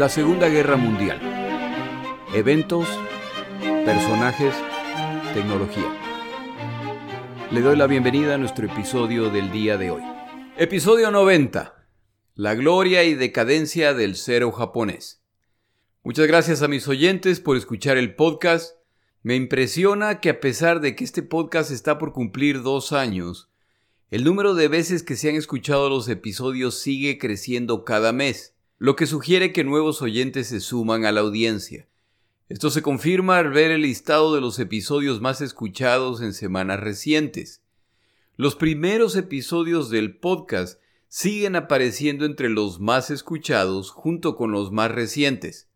La Segunda Guerra Mundial. Eventos, personajes, tecnología. Le doy la bienvenida a nuestro episodio del día de hoy. Episodio 90. La gloria y decadencia del cero japonés. Muchas gracias a mis oyentes por escuchar el podcast. Me impresiona que a pesar de que este podcast está por cumplir dos años, el número de veces que se han escuchado los episodios sigue creciendo cada mes lo que sugiere que nuevos oyentes se suman a la audiencia. Esto se confirma al ver el listado de los episodios más escuchados en semanas recientes. Los primeros episodios del podcast siguen apareciendo entre los más escuchados junto con los más recientes.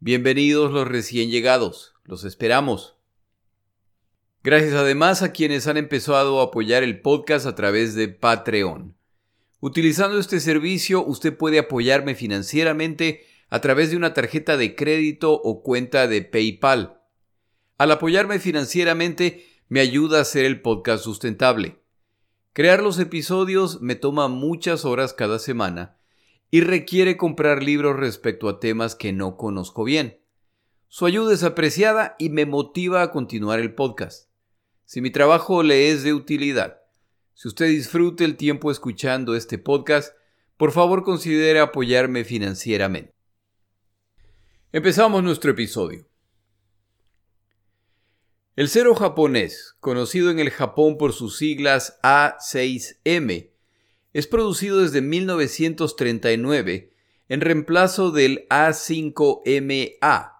Bienvenidos los recién llegados, los esperamos. Gracias además a quienes han empezado a apoyar el podcast a través de Patreon. Utilizando este servicio usted puede apoyarme financieramente a través de una tarjeta de crédito o cuenta de PayPal. Al apoyarme financieramente me ayuda a hacer el podcast sustentable. Crear los episodios me toma muchas horas cada semana y requiere comprar libros respecto a temas que no conozco bien. Su ayuda es apreciada y me motiva a continuar el podcast. Si mi trabajo le es de utilidad, si usted disfrute el tiempo escuchando este podcast, por favor considere apoyarme financieramente. Empezamos nuestro episodio. El cero japonés, conocido en el Japón por sus siglas A6M, es producido desde 1939 en reemplazo del A5MA,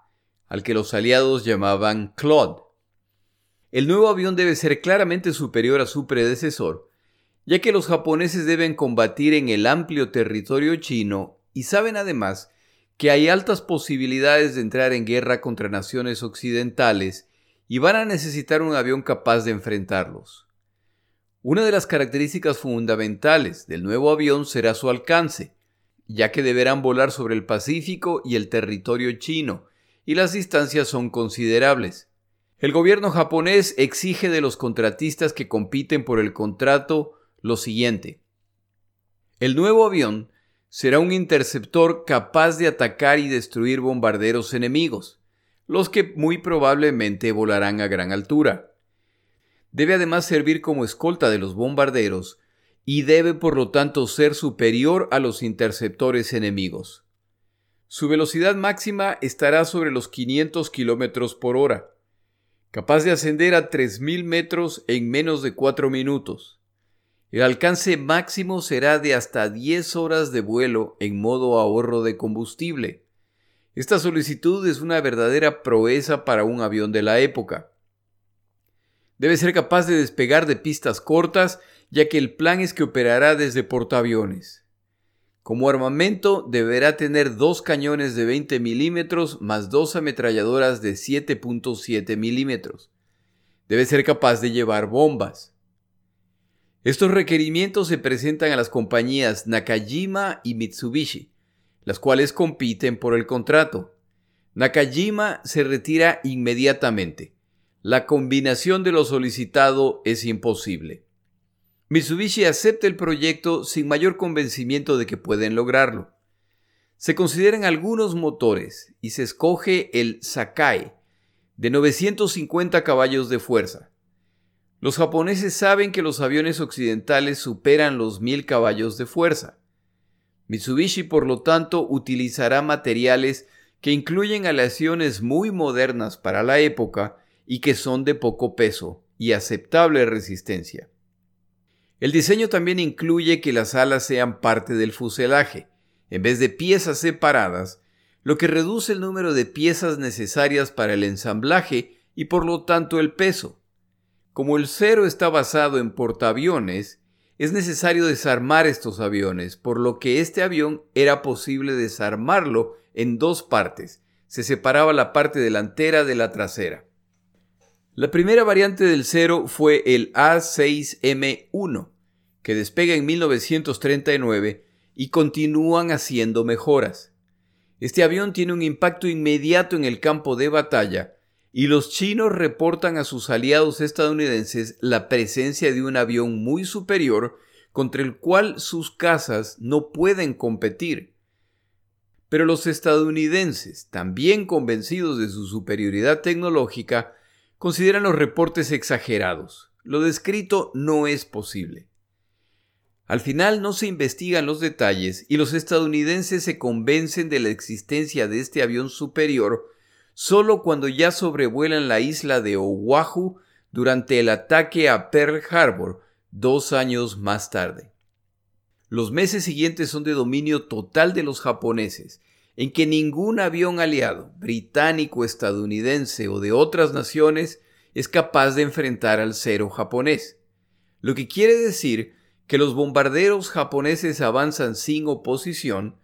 al que los aliados llamaban Claude. El nuevo avión debe ser claramente superior a su predecesor, ya que los japoneses deben combatir en el amplio territorio chino y saben además que hay altas posibilidades de entrar en guerra contra naciones occidentales y van a necesitar un avión capaz de enfrentarlos. Una de las características fundamentales del nuevo avión será su alcance, ya que deberán volar sobre el Pacífico y el territorio chino, y las distancias son considerables. El gobierno japonés exige de los contratistas que compiten por el contrato lo siguiente. El nuevo avión será un interceptor capaz de atacar y destruir bombarderos enemigos, los que muy probablemente volarán a gran altura. Debe además servir como escolta de los bombarderos y debe por lo tanto ser superior a los interceptores enemigos. Su velocidad máxima estará sobre los 500 km por hora capaz de ascender a 3.000 metros en menos de 4 minutos. El alcance máximo será de hasta 10 horas de vuelo en modo ahorro de combustible. Esta solicitud es una verdadera proeza para un avión de la época. Debe ser capaz de despegar de pistas cortas, ya que el plan es que operará desde portaaviones. Como armamento deberá tener dos cañones de 20 milímetros más dos ametralladoras de 7.7 milímetros. Debe ser capaz de llevar bombas. Estos requerimientos se presentan a las compañías Nakajima y Mitsubishi, las cuales compiten por el contrato. Nakajima se retira inmediatamente. La combinación de lo solicitado es imposible. Mitsubishi acepta el proyecto sin mayor convencimiento de que pueden lograrlo. Se consideran algunos motores y se escoge el Sakai, de 950 caballos de fuerza. Los japoneses saben que los aviones occidentales superan los 1000 caballos de fuerza. Mitsubishi, por lo tanto, utilizará materiales que incluyen aleaciones muy modernas para la época y que son de poco peso y aceptable resistencia. El diseño también incluye que las alas sean parte del fuselaje, en vez de piezas separadas, lo que reduce el número de piezas necesarias para el ensamblaje y por lo tanto el peso. Como el cero está basado en portaaviones, es necesario desarmar estos aviones, por lo que este avión era posible desarmarlo en dos partes. Se separaba la parte delantera de la trasera. La primera variante del cero fue el A6M1, que despega en 1939 y continúan haciendo mejoras. Este avión tiene un impacto inmediato en el campo de batalla y los chinos reportan a sus aliados estadounidenses la presencia de un avión muy superior contra el cual sus casas no pueden competir. Pero los estadounidenses, también convencidos de su superioridad tecnológica, consideran los reportes exagerados. Lo descrito no es posible. Al final no se investigan los detalles y los estadounidenses se convencen de la existencia de este avión superior solo cuando ya sobrevuelan la isla de Oahu durante el ataque a Pearl Harbor dos años más tarde. Los meses siguientes son de dominio total de los japoneses, en que ningún avión aliado, británico, estadounidense o de otras naciones, es capaz de enfrentar al cero japonés. Lo que quiere decir que los bombarderos japoneses avanzan sin oposición,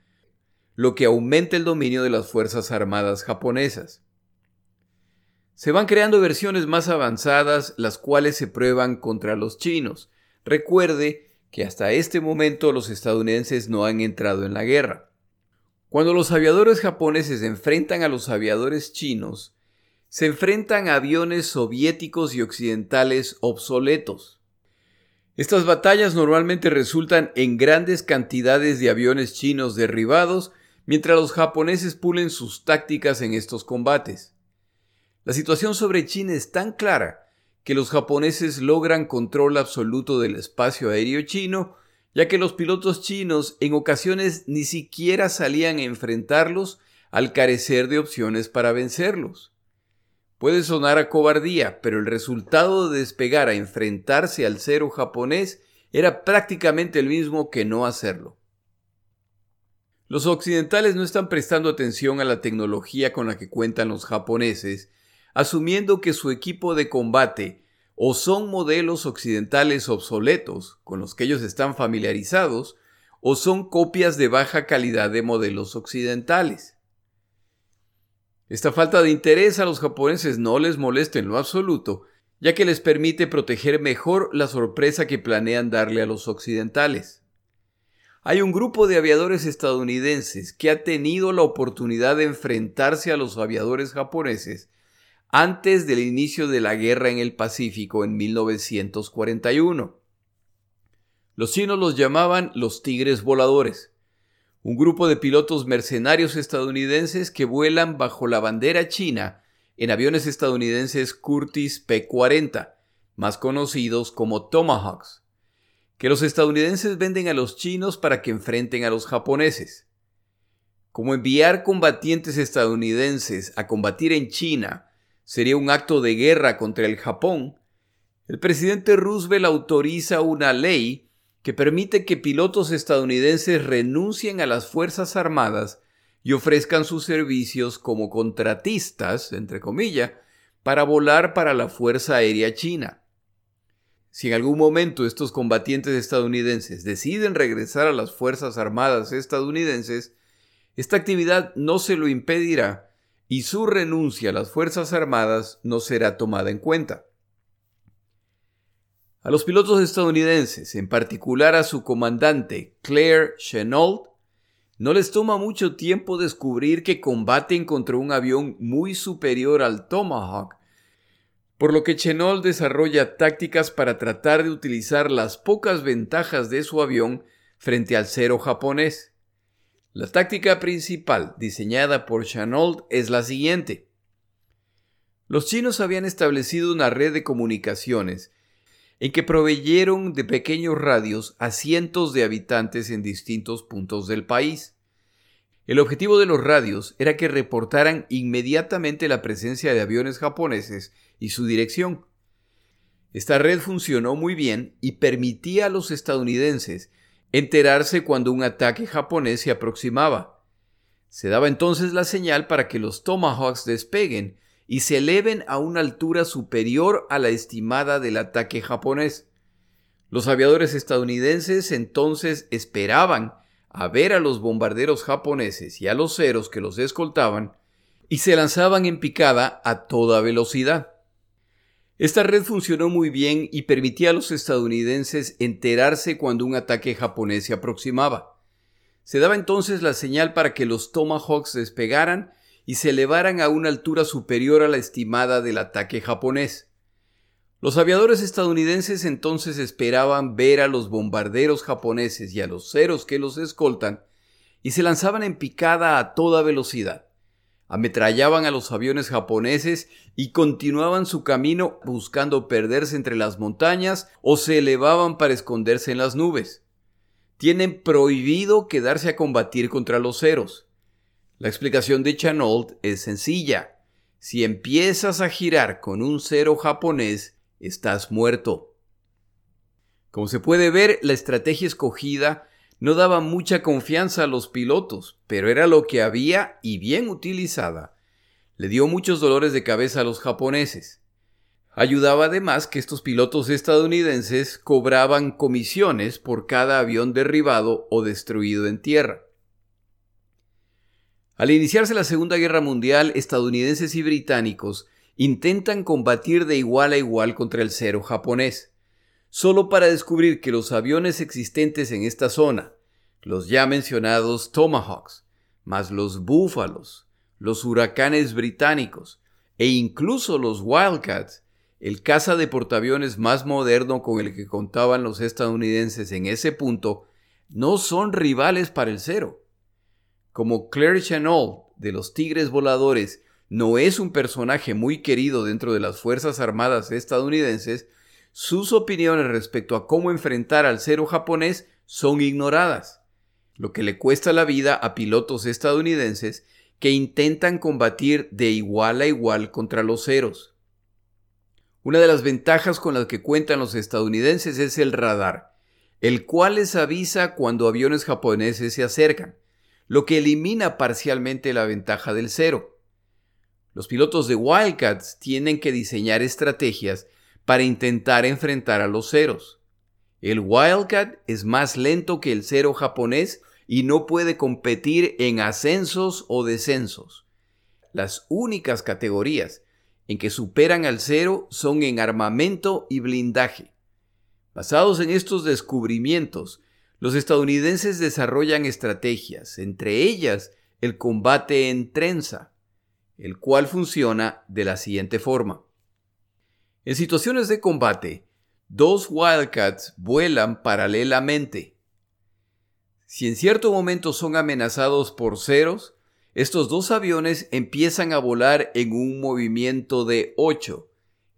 lo que aumenta el dominio de las Fuerzas Armadas japonesas. Se van creando versiones más avanzadas, las cuales se prueban contra los chinos. Recuerde que hasta este momento los estadounidenses no han entrado en la guerra. Cuando los aviadores japoneses enfrentan a los aviadores chinos, se enfrentan a aviones soviéticos y occidentales obsoletos. Estas batallas normalmente resultan en grandes cantidades de aviones chinos derribados mientras los japoneses pulen sus tácticas en estos combates. La situación sobre China es tan clara que los japoneses logran control absoluto del espacio aéreo chino, ya que los pilotos chinos en ocasiones ni siquiera salían a enfrentarlos al carecer de opciones para vencerlos. Puede sonar a cobardía, pero el resultado de despegar a enfrentarse al cero japonés era prácticamente el mismo que no hacerlo. Los occidentales no están prestando atención a la tecnología con la que cuentan los japoneses, asumiendo que su equipo de combate o son modelos occidentales obsoletos con los que ellos están familiarizados, o son copias de baja calidad de modelos occidentales. Esta falta de interés a los japoneses no les molesta en lo absoluto, ya que les permite proteger mejor la sorpresa que planean darle a los occidentales. Hay un grupo de aviadores estadounidenses que ha tenido la oportunidad de enfrentarse a los aviadores japoneses antes del inicio de la guerra en el Pacífico en 1941. Los chinos los llamaban los tigres voladores un grupo de pilotos mercenarios estadounidenses que vuelan bajo la bandera china en aviones estadounidenses Curtis P-40, más conocidos como Tomahawks, que los estadounidenses venden a los chinos para que enfrenten a los japoneses. Como enviar combatientes estadounidenses a combatir en China sería un acto de guerra contra el Japón, el presidente Roosevelt autoriza una ley que permite que pilotos estadounidenses renuncien a las Fuerzas Armadas y ofrezcan sus servicios como contratistas, entre comillas, para volar para la Fuerza Aérea China. Si en algún momento estos combatientes estadounidenses deciden regresar a las Fuerzas Armadas estadounidenses, esta actividad no se lo impedirá y su renuncia a las Fuerzas Armadas no será tomada en cuenta. A los pilotos estadounidenses, en particular a su comandante Claire Chenault, no les toma mucho tiempo descubrir que combaten contra un avión muy superior al Tomahawk, por lo que Chenault desarrolla tácticas para tratar de utilizar las pocas ventajas de su avión frente al cero japonés. La táctica principal diseñada por Chenault es la siguiente. Los chinos habían establecido una red de comunicaciones en que proveyeron de pequeños radios a cientos de habitantes en distintos puntos del país. El objetivo de los radios era que reportaran inmediatamente la presencia de aviones japoneses y su dirección. Esta red funcionó muy bien y permitía a los estadounidenses enterarse cuando un ataque japonés se aproximaba. Se daba entonces la señal para que los Tomahawks despeguen y se eleven a una altura superior a la estimada del ataque japonés. Los aviadores estadounidenses entonces esperaban a ver a los bombarderos japoneses y a los ceros que los escoltaban y se lanzaban en picada a toda velocidad. Esta red funcionó muy bien y permitía a los estadounidenses enterarse cuando un ataque japonés se aproximaba. Se daba entonces la señal para que los Tomahawks despegaran y se elevaran a una altura superior a la estimada del ataque japonés. Los aviadores estadounidenses entonces esperaban ver a los bombarderos japoneses y a los ceros que los escoltan y se lanzaban en picada a toda velocidad. Ametrallaban a los aviones japoneses y continuaban su camino buscando perderse entre las montañas o se elevaban para esconderse en las nubes. Tienen prohibido quedarse a combatir contra los ceros. La explicación de Chanold es sencilla. Si empiezas a girar con un cero japonés, estás muerto. Como se puede ver, la estrategia escogida no daba mucha confianza a los pilotos, pero era lo que había y bien utilizada. Le dio muchos dolores de cabeza a los japoneses. Ayudaba además que estos pilotos estadounidenses cobraban comisiones por cada avión derribado o destruido en tierra. Al iniciarse la Segunda Guerra Mundial, estadounidenses y británicos intentan combatir de igual a igual contra el cero japonés, solo para descubrir que los aviones existentes en esta zona, los ya mencionados Tomahawks, más los Búfalos, los huracanes británicos e incluso los Wildcats, el caza de portaaviones más moderno con el que contaban los estadounidenses en ese punto, no son rivales para el cero. Como Claire Chennault de los Tigres Voladores no es un personaje muy querido dentro de las Fuerzas Armadas estadounidenses, sus opiniones respecto a cómo enfrentar al cero japonés son ignoradas, lo que le cuesta la vida a pilotos estadounidenses que intentan combatir de igual a igual contra los ceros. Una de las ventajas con las que cuentan los estadounidenses es el radar, el cual les avisa cuando aviones japoneses se acercan lo que elimina parcialmente la ventaja del cero. Los pilotos de Wildcats tienen que diseñar estrategias para intentar enfrentar a los ceros. El Wildcat es más lento que el cero japonés y no puede competir en ascensos o descensos. Las únicas categorías en que superan al cero son en armamento y blindaje. Basados en estos descubrimientos, los estadounidenses desarrollan estrategias, entre ellas el combate en trenza, el cual funciona de la siguiente forma. En situaciones de combate, dos Wildcats vuelan paralelamente. Si en cierto momento son amenazados por ceros, estos dos aviones empiezan a volar en un movimiento de 8,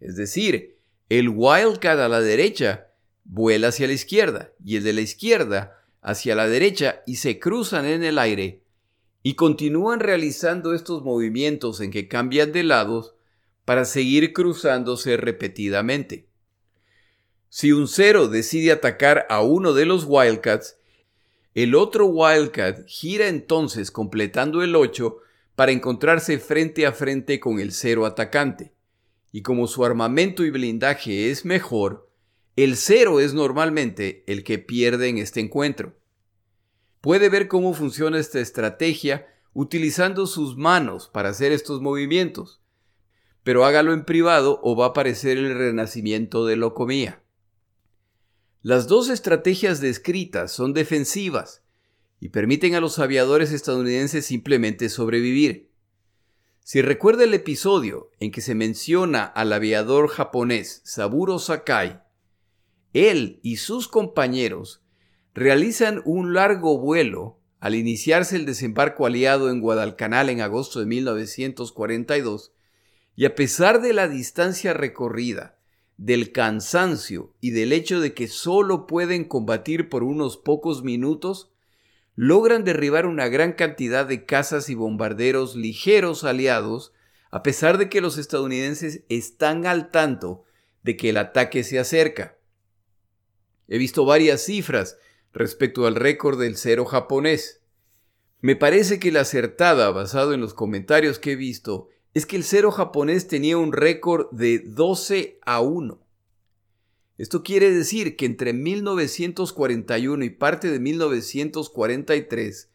es decir, el Wildcat a la derecha vuela hacia la izquierda y el de la izquierda hacia la derecha y se cruzan en el aire y continúan realizando estos movimientos en que cambian de lados para seguir cruzándose repetidamente. Si un cero decide atacar a uno de los Wildcats, el otro Wildcat gira entonces completando el 8 para encontrarse frente a frente con el cero atacante. Y como su armamento y blindaje es mejor, el cero es normalmente el que pierde en este encuentro. Puede ver cómo funciona esta estrategia utilizando sus manos para hacer estos movimientos, pero hágalo en privado o va a aparecer el renacimiento de locomía. Las dos estrategias descritas son defensivas y permiten a los aviadores estadounidenses simplemente sobrevivir. Si recuerda el episodio en que se menciona al aviador japonés Saburo Sakai él y sus compañeros realizan un largo vuelo al iniciarse el desembarco aliado en Guadalcanal en agosto de 1942, y a pesar de la distancia recorrida, del cansancio y del hecho de que solo pueden combatir por unos pocos minutos, logran derribar una gran cantidad de cazas y bombarderos ligeros aliados, a pesar de que los estadounidenses están al tanto de que el ataque se acerca. He visto varias cifras respecto al récord del cero japonés. Me parece que la acertada, basado en los comentarios que he visto, es que el cero japonés tenía un récord de 12 a 1. Esto quiere decir que entre 1941 y parte de 1943,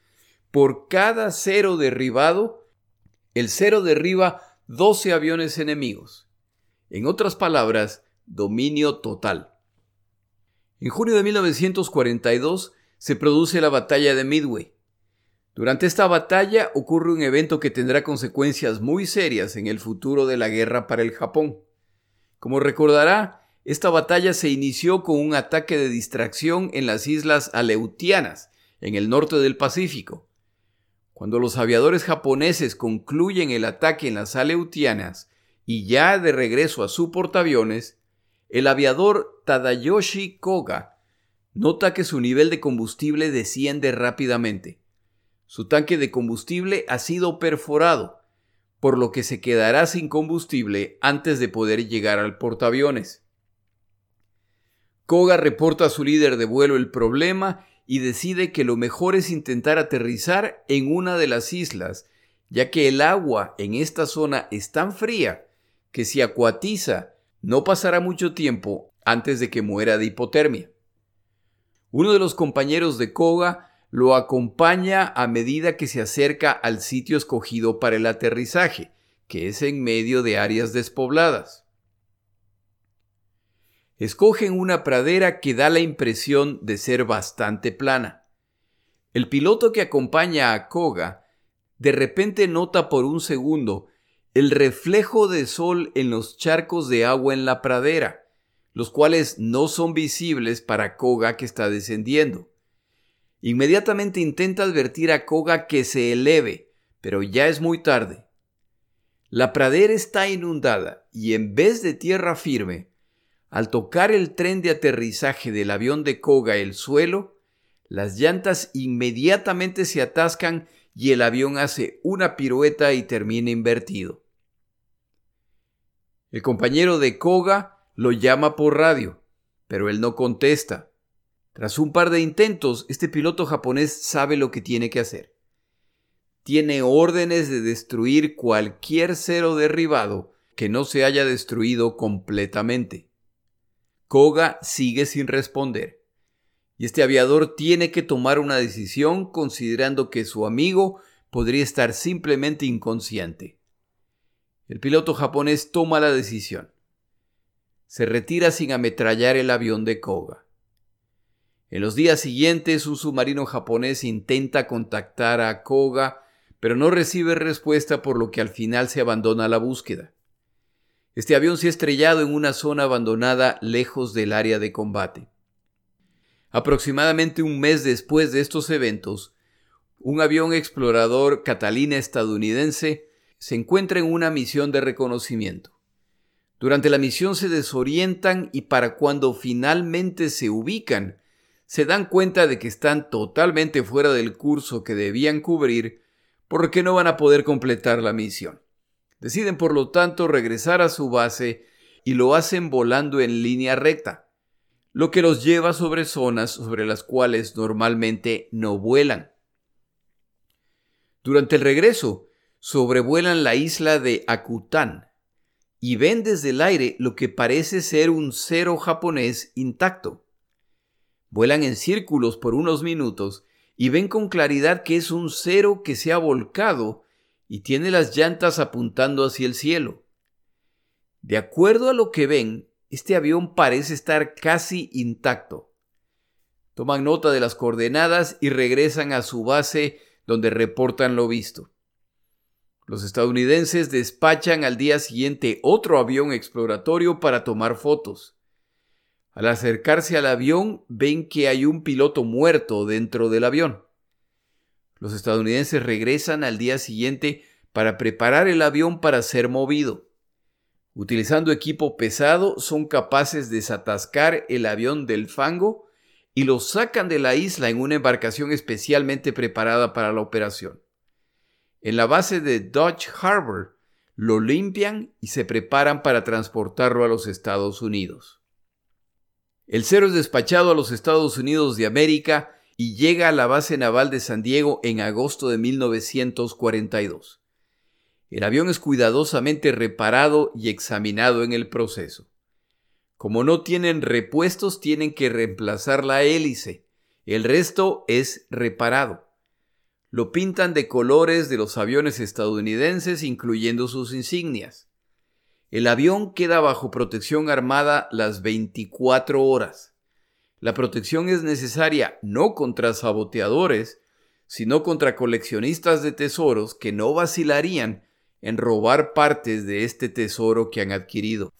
por cada cero derribado, el cero derriba 12 aviones enemigos. En otras palabras, dominio total. En junio de 1942 se produce la batalla de Midway. Durante esta batalla ocurre un evento que tendrá consecuencias muy serias en el futuro de la guerra para el Japón. Como recordará, esta batalla se inició con un ataque de distracción en las islas Aleutianas, en el norte del Pacífico, Cuando los aviadores japoneses concluyen el ataque en las Aleutianas y ya de regreso a su portaaviones, el aviador Tadayoshi Koga nota que su nivel de combustible desciende rápidamente. Su tanque de combustible ha sido perforado, por lo que se quedará sin combustible antes de poder llegar al portaaviones. Koga reporta a su líder de vuelo el problema y decide que lo mejor es intentar aterrizar en una de las islas, ya que el agua en esta zona es tan fría que si acuatiza no pasará mucho tiempo antes de que muera de hipotermia. Uno de los compañeros de Koga lo acompaña a medida que se acerca al sitio escogido para el aterrizaje, que es en medio de áreas despobladas. Escogen una pradera que da la impresión de ser bastante plana. El piloto que acompaña a Koga de repente nota por un segundo el reflejo de sol en los charcos de agua en la pradera, los cuales no son visibles para Koga que está descendiendo. Inmediatamente intenta advertir a Koga que se eleve, pero ya es muy tarde. La pradera está inundada y en vez de tierra firme, al tocar el tren de aterrizaje del avión de Koga el suelo, las llantas inmediatamente se atascan y el avión hace una pirueta y termina invertido. El compañero de Koga lo llama por radio, pero él no contesta. Tras un par de intentos, este piloto japonés sabe lo que tiene que hacer. Tiene órdenes de destruir cualquier cero derribado que no se haya destruido completamente. Koga sigue sin responder. Y este aviador tiene que tomar una decisión considerando que su amigo podría estar simplemente inconsciente. El piloto japonés toma la decisión. Se retira sin ametrallar el avión de Koga. En los días siguientes, un submarino japonés intenta contactar a Koga, pero no recibe respuesta por lo que al final se abandona la búsqueda. Este avión se ha estrellado en una zona abandonada lejos del área de combate. Aproximadamente un mes después de estos eventos, un avión explorador Catalina estadounidense se encuentra en una misión de reconocimiento. Durante la misión se desorientan y para cuando finalmente se ubican, se dan cuenta de que están totalmente fuera del curso que debían cubrir porque no van a poder completar la misión. Deciden por lo tanto regresar a su base y lo hacen volando en línea recta, lo que los lleva sobre zonas sobre las cuales normalmente no vuelan. Durante el regreso, sobrevuelan la isla de Akutan y ven desde el aire lo que parece ser un cero japonés intacto. Vuelan en círculos por unos minutos y ven con claridad que es un cero que se ha volcado y tiene las llantas apuntando hacia el cielo. De acuerdo a lo que ven, este avión parece estar casi intacto. Toman nota de las coordenadas y regresan a su base donde reportan lo visto. Los estadounidenses despachan al día siguiente otro avión exploratorio para tomar fotos. Al acercarse al avión ven que hay un piloto muerto dentro del avión. Los estadounidenses regresan al día siguiente para preparar el avión para ser movido. Utilizando equipo pesado, son capaces de desatascar el avión del fango y lo sacan de la isla en una embarcación especialmente preparada para la operación. En la base de Dodge Harbor, lo limpian y se preparan para transportarlo a los Estados Unidos. El cero es despachado a los Estados Unidos de América y llega a la base naval de San Diego en agosto de 1942. El avión es cuidadosamente reparado y examinado en el proceso. Como no tienen repuestos, tienen que reemplazar la hélice. El resto es reparado. Lo pintan de colores de los aviones estadounidenses, incluyendo sus insignias. El avión queda bajo protección armada las 24 horas. La protección es necesaria no contra saboteadores, sino contra coleccionistas de tesoros que no vacilarían en robar partes de este tesoro que han adquirido.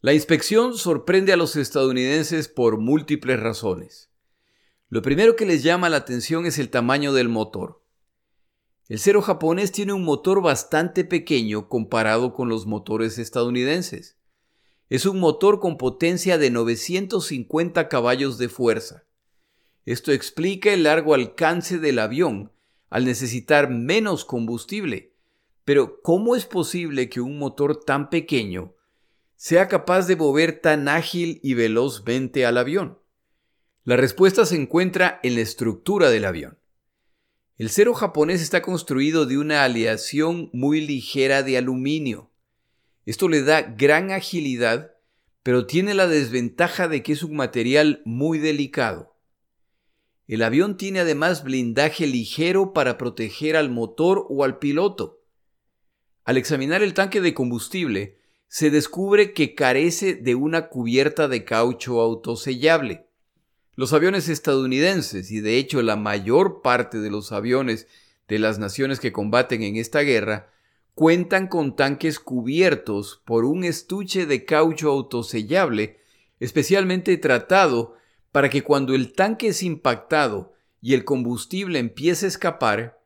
La inspección sorprende a los estadounidenses por múltiples razones. Lo primero que les llama la atención es el tamaño del motor. El Cero japonés tiene un motor bastante pequeño comparado con los motores estadounidenses. Es un motor con potencia de 950 caballos de fuerza. Esto explica el largo alcance del avión al necesitar menos combustible. Pero ¿cómo es posible que un motor tan pequeño sea capaz de mover tan ágil y velozmente al avión? La respuesta se encuentra en la estructura del avión. El cero japonés está construido de una aleación muy ligera de aluminio. Esto le da gran agilidad, pero tiene la desventaja de que es un material muy delicado. El avión tiene además blindaje ligero para proteger al motor o al piloto. Al examinar el tanque de combustible, se descubre que carece de una cubierta de caucho autosellable. Los aviones estadounidenses, y de hecho la mayor parte de los aviones de las naciones que combaten en esta guerra, cuentan con tanques cubiertos por un estuche de caucho autosellable especialmente tratado para que cuando el tanque es impactado y el combustible empiece a escapar,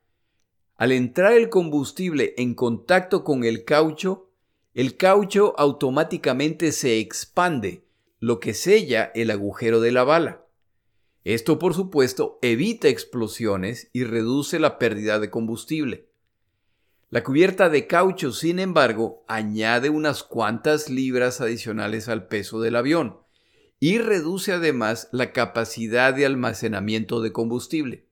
al entrar el combustible en contacto con el caucho, el caucho automáticamente se expande, lo que sella el agujero de la bala. Esto, por supuesto, evita explosiones y reduce la pérdida de combustible. La cubierta de caucho, sin embargo, añade unas cuantas libras adicionales al peso del avión y reduce además la capacidad de almacenamiento de combustible.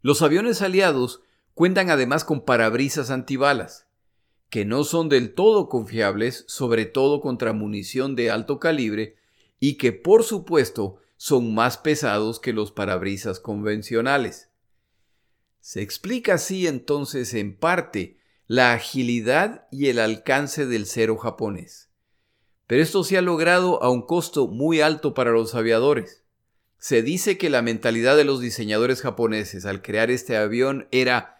Los aviones aliados cuentan además con parabrisas antibalas, que no son del todo confiables, sobre todo contra munición de alto calibre, y que por supuesto son más pesados que los parabrisas convencionales. Se explica así entonces en parte la agilidad y el alcance del cero japonés. Pero esto se ha logrado a un costo muy alto para los aviadores. Se dice que la mentalidad de los diseñadores japoneses al crear este avión era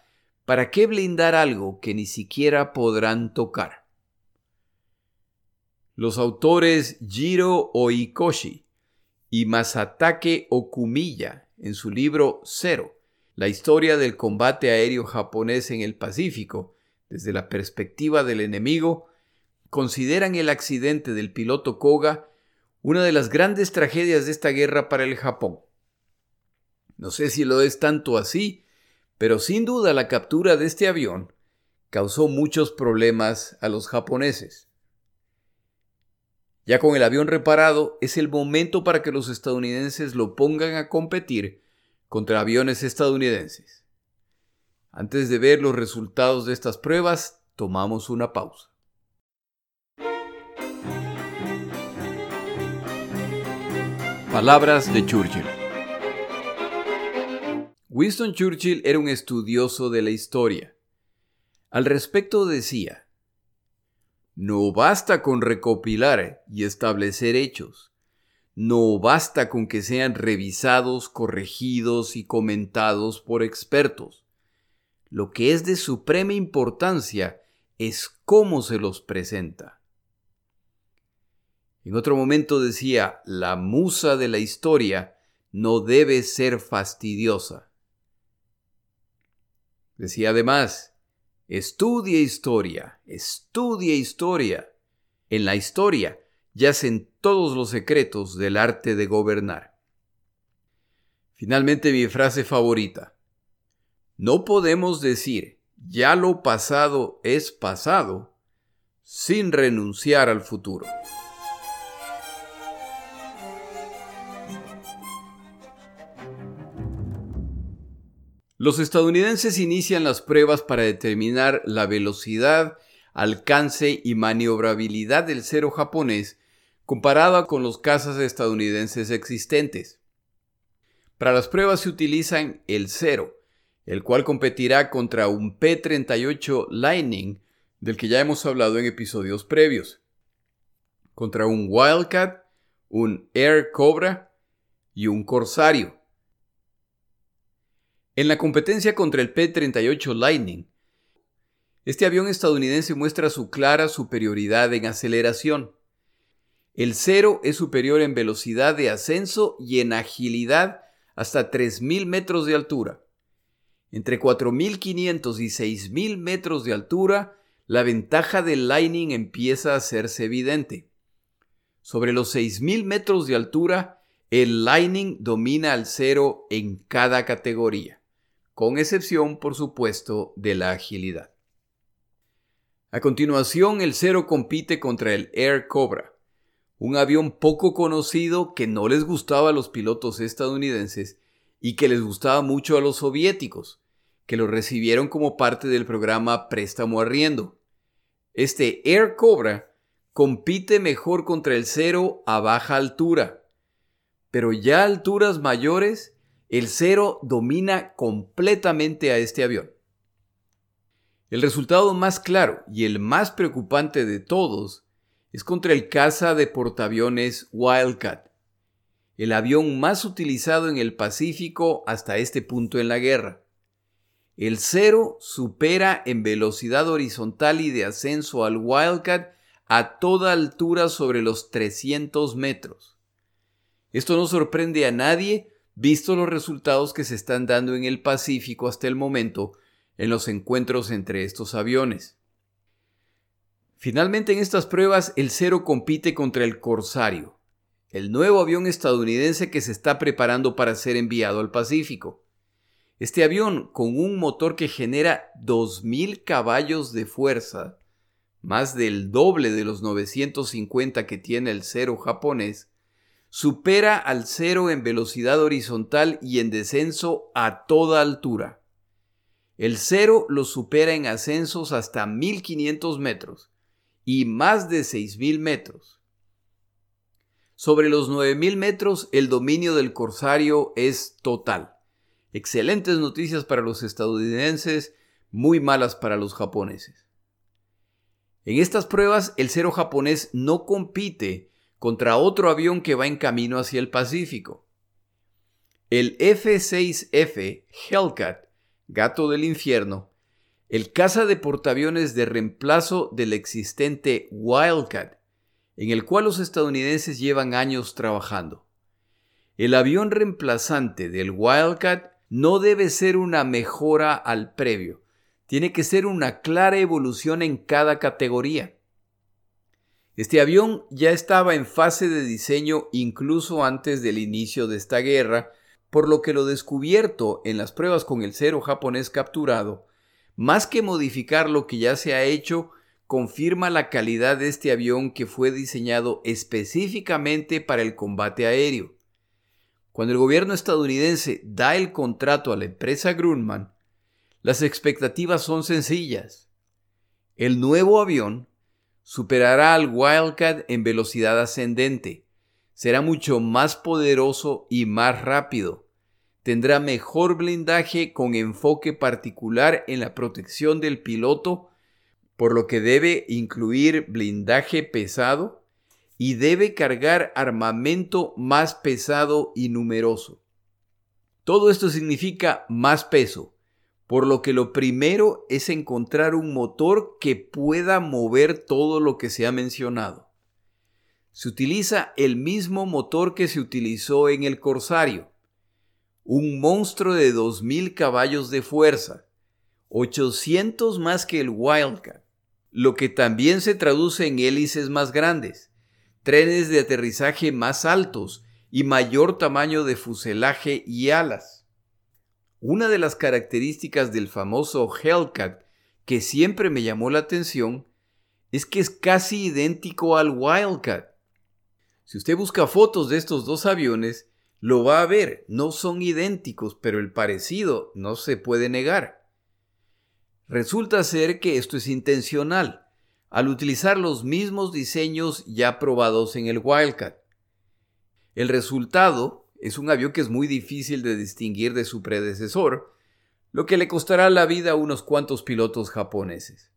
¿para qué blindar algo que ni siquiera podrán tocar? Los autores Jiro Oikoshi y Masatake Okumiya en su libro Zero, la historia del combate aéreo japonés en el Pacífico, desde la perspectiva del enemigo, consideran el accidente del piloto Koga una de las grandes tragedias de esta guerra para el Japón. No sé si lo es tanto así, pero sin duda la captura de este avión causó muchos problemas a los japoneses. Ya con el avión reparado, es el momento para que los estadounidenses lo pongan a competir contra aviones estadounidenses. Antes de ver los resultados de estas pruebas, tomamos una pausa. Palabras de Churchill. Winston Churchill era un estudioso de la historia. Al respecto decía, No basta con recopilar y establecer hechos. No basta con que sean revisados, corregidos y comentados por expertos. Lo que es de suprema importancia es cómo se los presenta. En otro momento decía, la musa de la historia no debe ser fastidiosa. Decía además, estudia historia, estudia historia. En la historia yacen todos los secretos del arte de gobernar. Finalmente mi frase favorita. No podemos decir, ya lo pasado es pasado, sin renunciar al futuro. Los estadounidenses inician las pruebas para determinar la velocidad, alcance y maniobrabilidad del cero japonés comparada con los cazas estadounidenses existentes. Para las pruebas se utilizan el cero, el cual competirá contra un P-38 Lightning, del que ya hemos hablado en episodios previos, contra un Wildcat, un Air Cobra y un Corsario. En la competencia contra el P-38 Lightning, este avión estadounidense muestra su clara superioridad en aceleración. El cero es superior en velocidad de ascenso y en agilidad hasta 3.000 metros de altura. Entre 4.500 y 6.000 metros de altura, la ventaja del Lightning empieza a hacerse evidente. Sobre los 6.000 metros de altura, el Lightning domina al cero en cada categoría, con excepción, por supuesto, de la agilidad. A continuación, el cero compite contra el Air Cobra, un avión poco conocido que no les gustaba a los pilotos estadounidenses y que les gustaba mucho a los soviéticos, que lo recibieron como parte del programa Préstamo Arriendo. Este Air Cobra compite mejor contra el cero a baja altura, pero ya a alturas mayores, el cero domina completamente a este avión. El resultado más claro y el más preocupante de todos es contra el caza de portaaviones Wildcat, el avión más utilizado en el Pacífico hasta este punto en la guerra. El Cero supera en velocidad horizontal y de ascenso al Wildcat a toda altura sobre los 300 metros. Esto no sorprende a nadie visto los resultados que se están dando en el Pacífico hasta el momento en los encuentros entre estos aviones. Finalmente en estas pruebas el Cero compite contra el Corsario, el nuevo avión estadounidense que se está preparando para ser enviado al Pacífico. Este avión, con un motor que genera 2.000 caballos de fuerza, más del doble de los 950 que tiene el cero japonés, supera al cero en velocidad horizontal y en descenso a toda altura. El cero lo supera en ascensos hasta 1500 metros y más de 6000 metros. Sobre los 9.000 metros, el dominio del Corsario es total. Excelentes noticias para los estadounidenses, muy malas para los japoneses. En estas pruebas, el cero japonés no compite contra otro avión que va en camino hacia el Pacífico. El F-6F Hellcat, gato del infierno, el caza de portaaviones de reemplazo del existente Wildcat, en el cual los estadounidenses llevan años trabajando. El avión reemplazante del Wildcat no debe ser una mejora al previo, tiene que ser una clara evolución en cada categoría. Este avión ya estaba en fase de diseño incluso antes del inicio de esta guerra, por lo que lo descubierto en las pruebas con el cero japonés capturado, más que modificar lo que ya se ha hecho, confirma la calidad de este avión que fue diseñado específicamente para el combate aéreo. Cuando el gobierno estadounidense da el contrato a la empresa Grumman, las expectativas son sencillas. El nuevo avión superará al Wildcat en velocidad ascendente, será mucho más poderoso y más rápido, tendrá mejor blindaje con enfoque particular en la protección del piloto por lo que debe incluir blindaje pesado y debe cargar armamento más pesado y numeroso. Todo esto significa más peso, por lo que lo primero es encontrar un motor que pueda mover todo lo que se ha mencionado. Se utiliza el mismo motor que se utilizó en el Corsario, un monstruo de 2.000 caballos de fuerza, 800 más que el Wildcat lo que también se traduce en hélices más grandes, trenes de aterrizaje más altos y mayor tamaño de fuselaje y alas. Una de las características del famoso Hellcat que siempre me llamó la atención es que es casi idéntico al Wildcat. Si usted busca fotos de estos dos aviones, lo va a ver, no son idénticos, pero el parecido no se puede negar. Resulta ser que esto es intencional, al utilizar los mismos diseños ya probados en el Wildcat. El resultado es un avión que es muy difícil de distinguir de su predecesor, lo que le costará la vida a unos cuantos pilotos japoneses.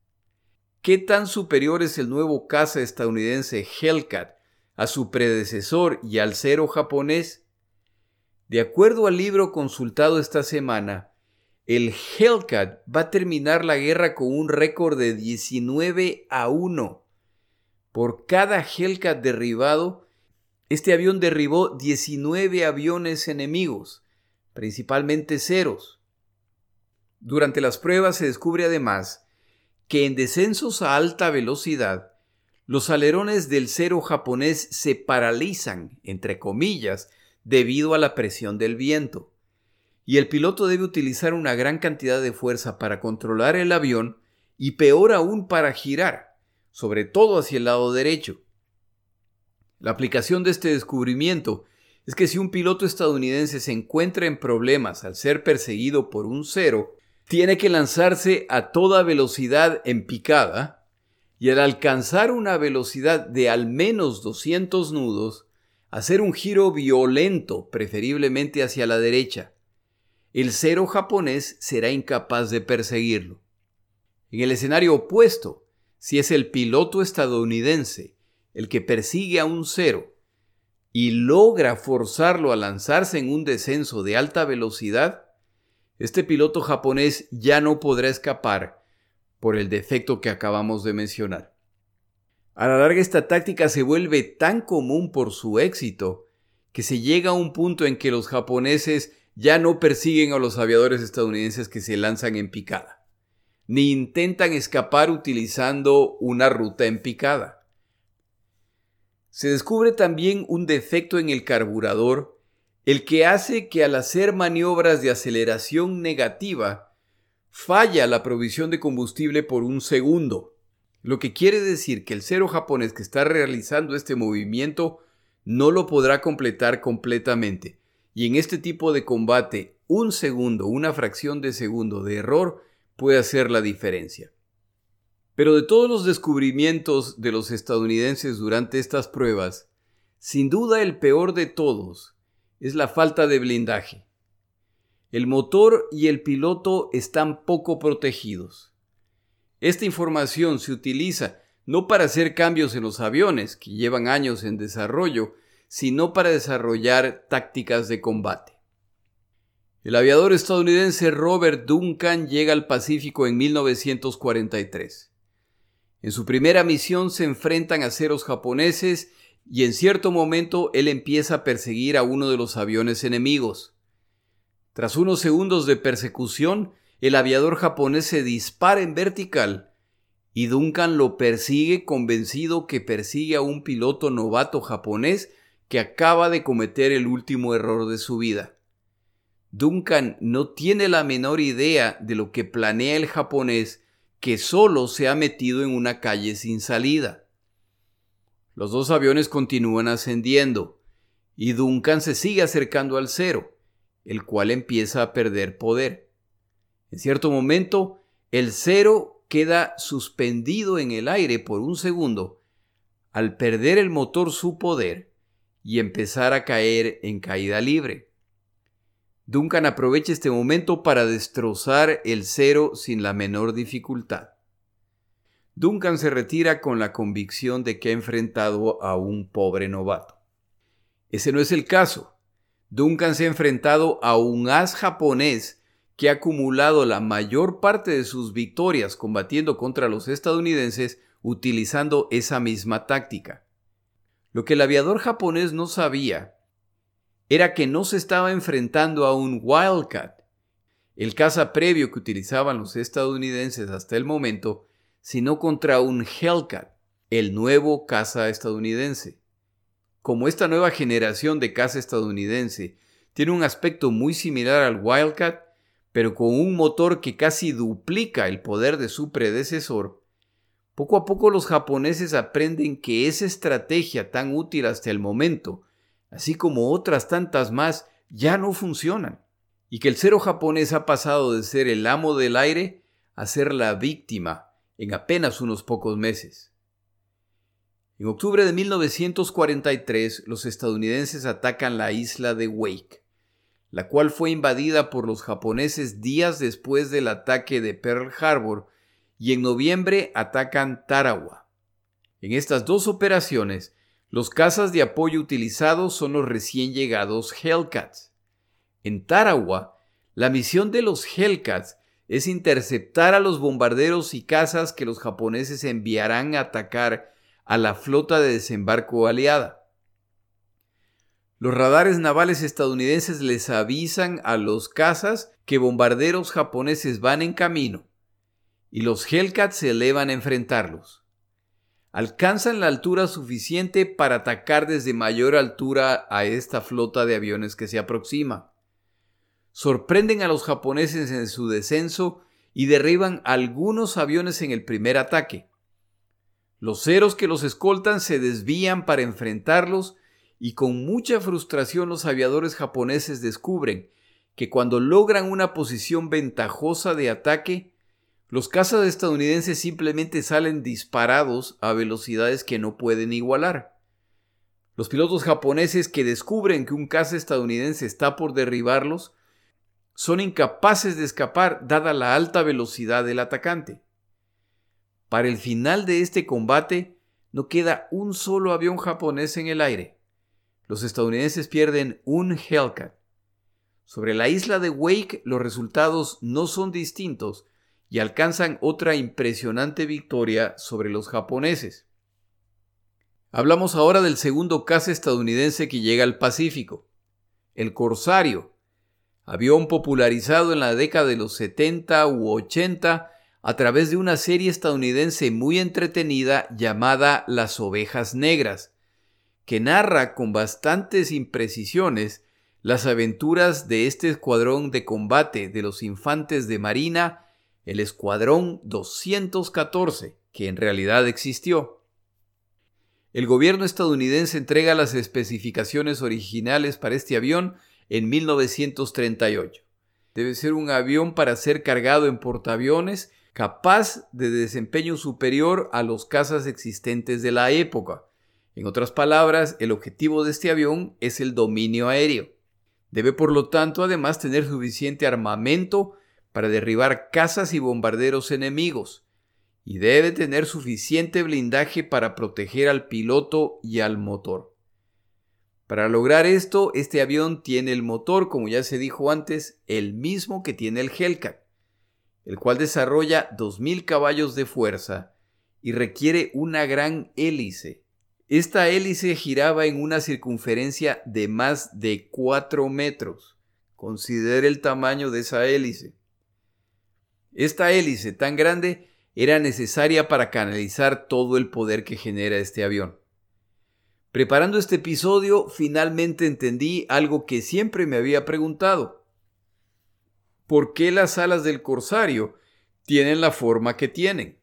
¿Qué tan superior es el nuevo caza estadounidense Hellcat a su predecesor y al cero japonés? De acuerdo al libro consultado esta semana, el Hellcat va a terminar la guerra con un récord de 19 a 1. Por cada Hellcat derribado, este avión derribó 19 aviones enemigos, principalmente ceros. Durante las pruebas se descubre además que en descensos a alta velocidad, los alerones del cero japonés se paralizan, entre comillas, debido a la presión del viento, y el piloto debe utilizar una gran cantidad de fuerza para controlar el avión y peor aún para girar, sobre todo hacia el lado derecho. La aplicación de este descubrimiento es que si un piloto estadounidense se encuentra en problemas al ser perseguido por un cero, tiene que lanzarse a toda velocidad en picada y al alcanzar una velocidad de al menos 200 nudos, hacer un giro violento, preferiblemente hacia la derecha. El cero japonés será incapaz de perseguirlo. En el escenario opuesto, si es el piloto estadounidense el que persigue a un cero y logra forzarlo a lanzarse en un descenso de alta velocidad, este piloto japonés ya no podrá escapar por el defecto que acabamos de mencionar. A la larga esta táctica se vuelve tan común por su éxito que se llega a un punto en que los japoneses ya no persiguen a los aviadores estadounidenses que se lanzan en picada, ni intentan escapar utilizando una ruta en picada. Se descubre también un defecto en el carburador, el que hace que al hacer maniobras de aceleración negativa, falla la provisión de combustible por un segundo, lo que quiere decir que el cero japonés que está realizando este movimiento no lo podrá completar completamente. Y en este tipo de combate, un segundo, una fracción de segundo de error puede hacer la diferencia. Pero de todos los descubrimientos de los estadounidenses durante estas pruebas, sin duda el peor de todos es la falta de blindaje. El motor y el piloto están poco protegidos. Esta información se utiliza no para hacer cambios en los aviones, que llevan años en desarrollo, sino para desarrollar tácticas de combate. El aviador estadounidense Robert Duncan llega al Pacífico en 1943. En su primera misión se enfrentan a ceros japoneses y en cierto momento él empieza a perseguir a uno de los aviones enemigos. Tras unos segundos de persecución, el aviador japonés se dispara en vertical y Duncan lo persigue convencido que persigue a un piloto novato japonés que acaba de cometer el último error de su vida. Duncan no tiene la menor idea de lo que planea el japonés que solo se ha metido en una calle sin salida. Los dos aviones continúan ascendiendo y Duncan se sigue acercando al cero, el cual empieza a perder poder. En cierto momento, el cero queda suspendido en el aire por un segundo al perder el motor su poder y empezar a caer en caída libre. Duncan aprovecha este momento para destrozar el cero sin la menor dificultad. Duncan se retira con la convicción de que ha enfrentado a un pobre novato. Ese no es el caso. Duncan se ha enfrentado a un as japonés que ha acumulado la mayor parte de sus victorias combatiendo contra los estadounidenses utilizando esa misma táctica. Lo que el aviador japonés no sabía era que no se estaba enfrentando a un Wildcat, el caza previo que utilizaban los estadounidenses hasta el momento, sino contra un Hellcat, el nuevo caza estadounidense. Como esta nueva generación de caza estadounidense tiene un aspecto muy similar al Wildcat, pero con un motor que casi duplica el poder de su predecesor, poco a poco los japoneses aprenden que esa estrategia tan útil hasta el momento así como otras tantas más, ya no funcionan, y que el cero japonés ha pasado de ser el amo del aire a ser la víctima en apenas unos pocos meses. En octubre de 1943, los estadounidenses atacan la isla de Wake, la cual fue invadida por los japoneses días después del ataque de Pearl Harbor, y en noviembre atacan Tarawa. En estas dos operaciones, los cazas de apoyo utilizados son los recién llegados Hellcats. En Tarawa, la misión de los Hellcats es interceptar a los bombarderos y cazas que los japoneses enviarán a atacar a la flota de desembarco aliada. Los radares navales estadounidenses les avisan a los cazas que bombarderos japoneses van en camino y los Hellcats se elevan a enfrentarlos. Alcanzan la altura suficiente para atacar desde mayor altura a esta flota de aviones que se aproxima. Sorprenden a los japoneses en su descenso y derriban algunos aviones en el primer ataque. Los ceros que los escoltan se desvían para enfrentarlos y con mucha frustración los aviadores japoneses descubren que cuando logran una posición ventajosa de ataque, los cazas estadounidenses simplemente salen disparados a velocidades que no pueden igualar. Los pilotos japoneses que descubren que un caza estadounidense está por derribarlos son incapaces de escapar dada la alta velocidad del atacante. Para el final de este combate no queda un solo avión japonés en el aire. Los estadounidenses pierden un Hellcat. Sobre la isla de Wake los resultados no son distintos y alcanzan otra impresionante victoria sobre los japoneses. Hablamos ahora del segundo caza estadounidense que llega al Pacífico, el Corsario, avión popularizado en la década de los 70 u 80 a través de una serie estadounidense muy entretenida llamada Las Ovejas Negras, que narra con bastantes imprecisiones las aventuras de este escuadrón de combate de los infantes de Marina, el Escuadrón 214, que en realidad existió. El gobierno estadounidense entrega las especificaciones originales para este avión en 1938. Debe ser un avión para ser cargado en portaaviones capaz de desempeño superior a los cazas existentes de la época. En otras palabras, el objetivo de este avión es el dominio aéreo. Debe por lo tanto además tener suficiente armamento para derribar cazas y bombarderos enemigos, y debe tener suficiente blindaje para proteger al piloto y al motor. Para lograr esto, este avión tiene el motor, como ya se dijo antes, el mismo que tiene el Hellcat, el cual desarrolla 2.000 caballos de fuerza y requiere una gran hélice esta hélice giraba en una circunferencia de más de 4 metros. Considere el tamaño de esa hélice. Esta hélice tan grande era necesaria para canalizar todo el poder que genera este avión. Preparando este episodio, finalmente entendí algo que siempre me había preguntado. ¿Por qué las alas del Corsario tienen la forma que tienen?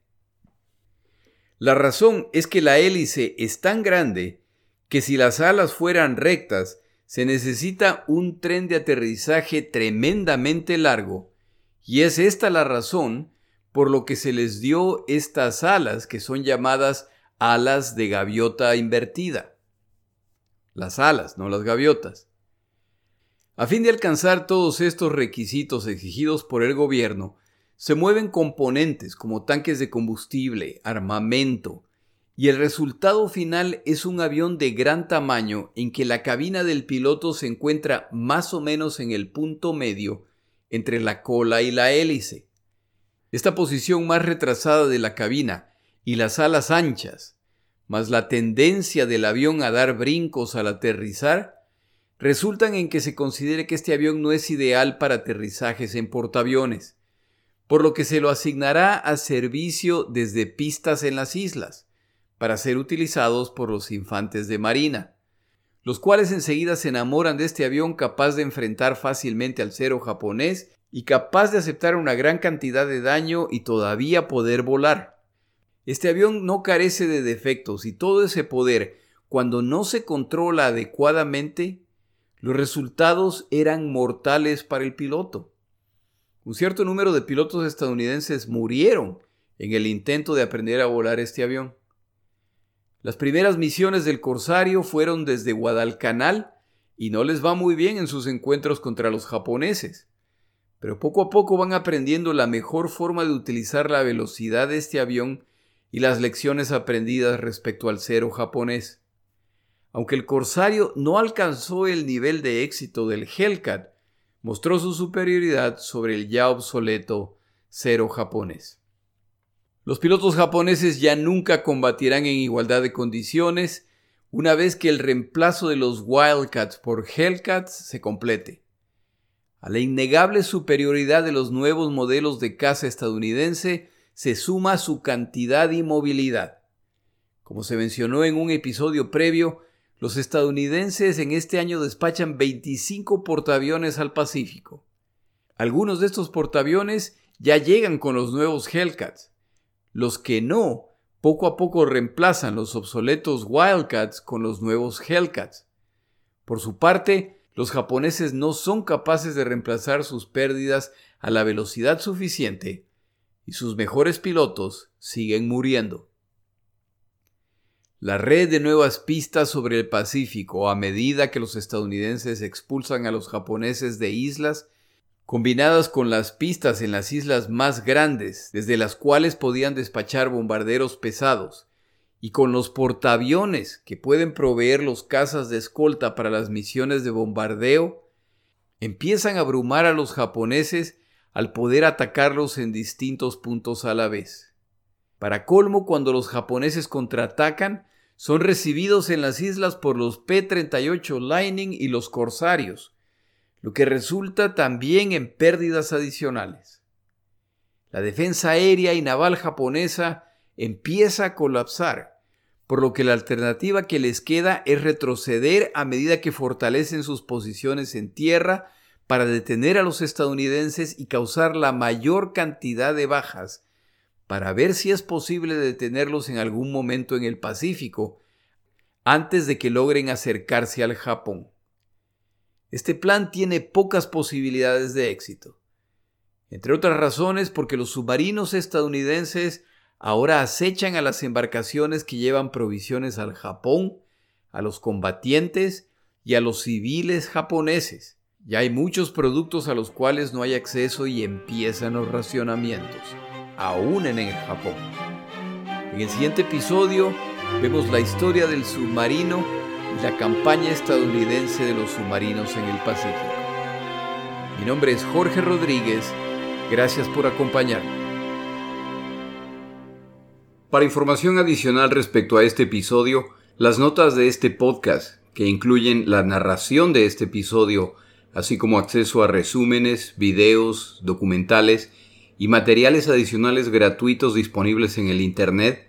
La razón es que la hélice es tan grande que si las alas fueran rectas, se necesita un tren de aterrizaje tremendamente largo, y es esta la razón por lo que se les dio estas alas que son llamadas alas de gaviota invertida. Las alas, no las gaviotas. A fin de alcanzar todos estos requisitos exigidos por el gobierno, se mueven componentes como tanques de combustible, armamento, y el resultado final es un avión de gran tamaño en que la cabina del piloto se encuentra más o menos en el punto medio entre la cola y la hélice. Esta posición más retrasada de la cabina y las alas anchas, más la tendencia del avión a dar brincos al aterrizar, resultan en que se considere que este avión no es ideal para aterrizajes en portaaviones por lo que se lo asignará a servicio desde pistas en las islas, para ser utilizados por los infantes de marina, los cuales enseguida se enamoran de este avión capaz de enfrentar fácilmente al cero japonés y capaz de aceptar una gran cantidad de daño y todavía poder volar. Este avión no carece de defectos y todo ese poder, cuando no se controla adecuadamente, los resultados eran mortales para el piloto. Un cierto número de pilotos estadounidenses murieron en el intento de aprender a volar este avión. Las primeras misiones del Corsario fueron desde Guadalcanal y no les va muy bien en sus encuentros contra los japoneses. Pero poco a poco van aprendiendo la mejor forma de utilizar la velocidad de este avión y las lecciones aprendidas respecto al cero japonés. Aunque el Corsario no alcanzó el nivel de éxito del Hellcat, mostró su superioridad sobre el ya obsoleto cero japonés. Los pilotos japoneses ya nunca combatirán en igualdad de condiciones una vez que el reemplazo de los Wildcats por Hellcats se complete. A la innegable superioridad de los nuevos modelos de caza estadounidense se suma su cantidad y movilidad. Como se mencionó en un episodio previo, los estadounidenses en este año despachan 25 portaaviones al Pacífico. Algunos de estos portaaviones ya llegan con los nuevos Hellcats. Los que no, poco a poco reemplazan los obsoletos Wildcats con los nuevos Hellcats. Por su parte, los japoneses no son capaces de reemplazar sus pérdidas a la velocidad suficiente y sus mejores pilotos siguen muriendo. La red de nuevas pistas sobre el Pacífico a medida que los estadounidenses expulsan a los japoneses de islas, combinadas con las pistas en las islas más grandes, desde las cuales podían despachar bombarderos pesados, y con los portaaviones que pueden proveer los cazas de escolta para las misiones de bombardeo, empiezan a abrumar a los japoneses al poder atacarlos en distintos puntos a la vez. Para colmo, cuando los japoneses contraatacan, son recibidos en las islas por los P-38 Lightning y los corsarios, lo que resulta también en pérdidas adicionales. La defensa aérea y naval japonesa empieza a colapsar, por lo que la alternativa que les queda es retroceder a medida que fortalecen sus posiciones en tierra para detener a los estadounidenses y causar la mayor cantidad de bajas para ver si es posible detenerlos en algún momento en el Pacífico antes de que logren acercarse al Japón. Este plan tiene pocas posibilidades de éxito, entre otras razones porque los submarinos estadounidenses ahora acechan a las embarcaciones que llevan provisiones al Japón, a los combatientes y a los civiles japoneses. Ya hay muchos productos a los cuales no hay acceso y empiezan los racionamientos aún en el Japón. En el siguiente episodio vemos la historia del submarino la campaña estadounidense de los submarinos en el Pacífico. Mi nombre es Jorge Rodríguez, gracias por acompañarme. Para información adicional respecto a este episodio, las notas de este podcast, que incluyen la narración de este episodio, así como acceso a resúmenes, videos, documentales y materiales adicionales gratuitos disponibles en el Internet,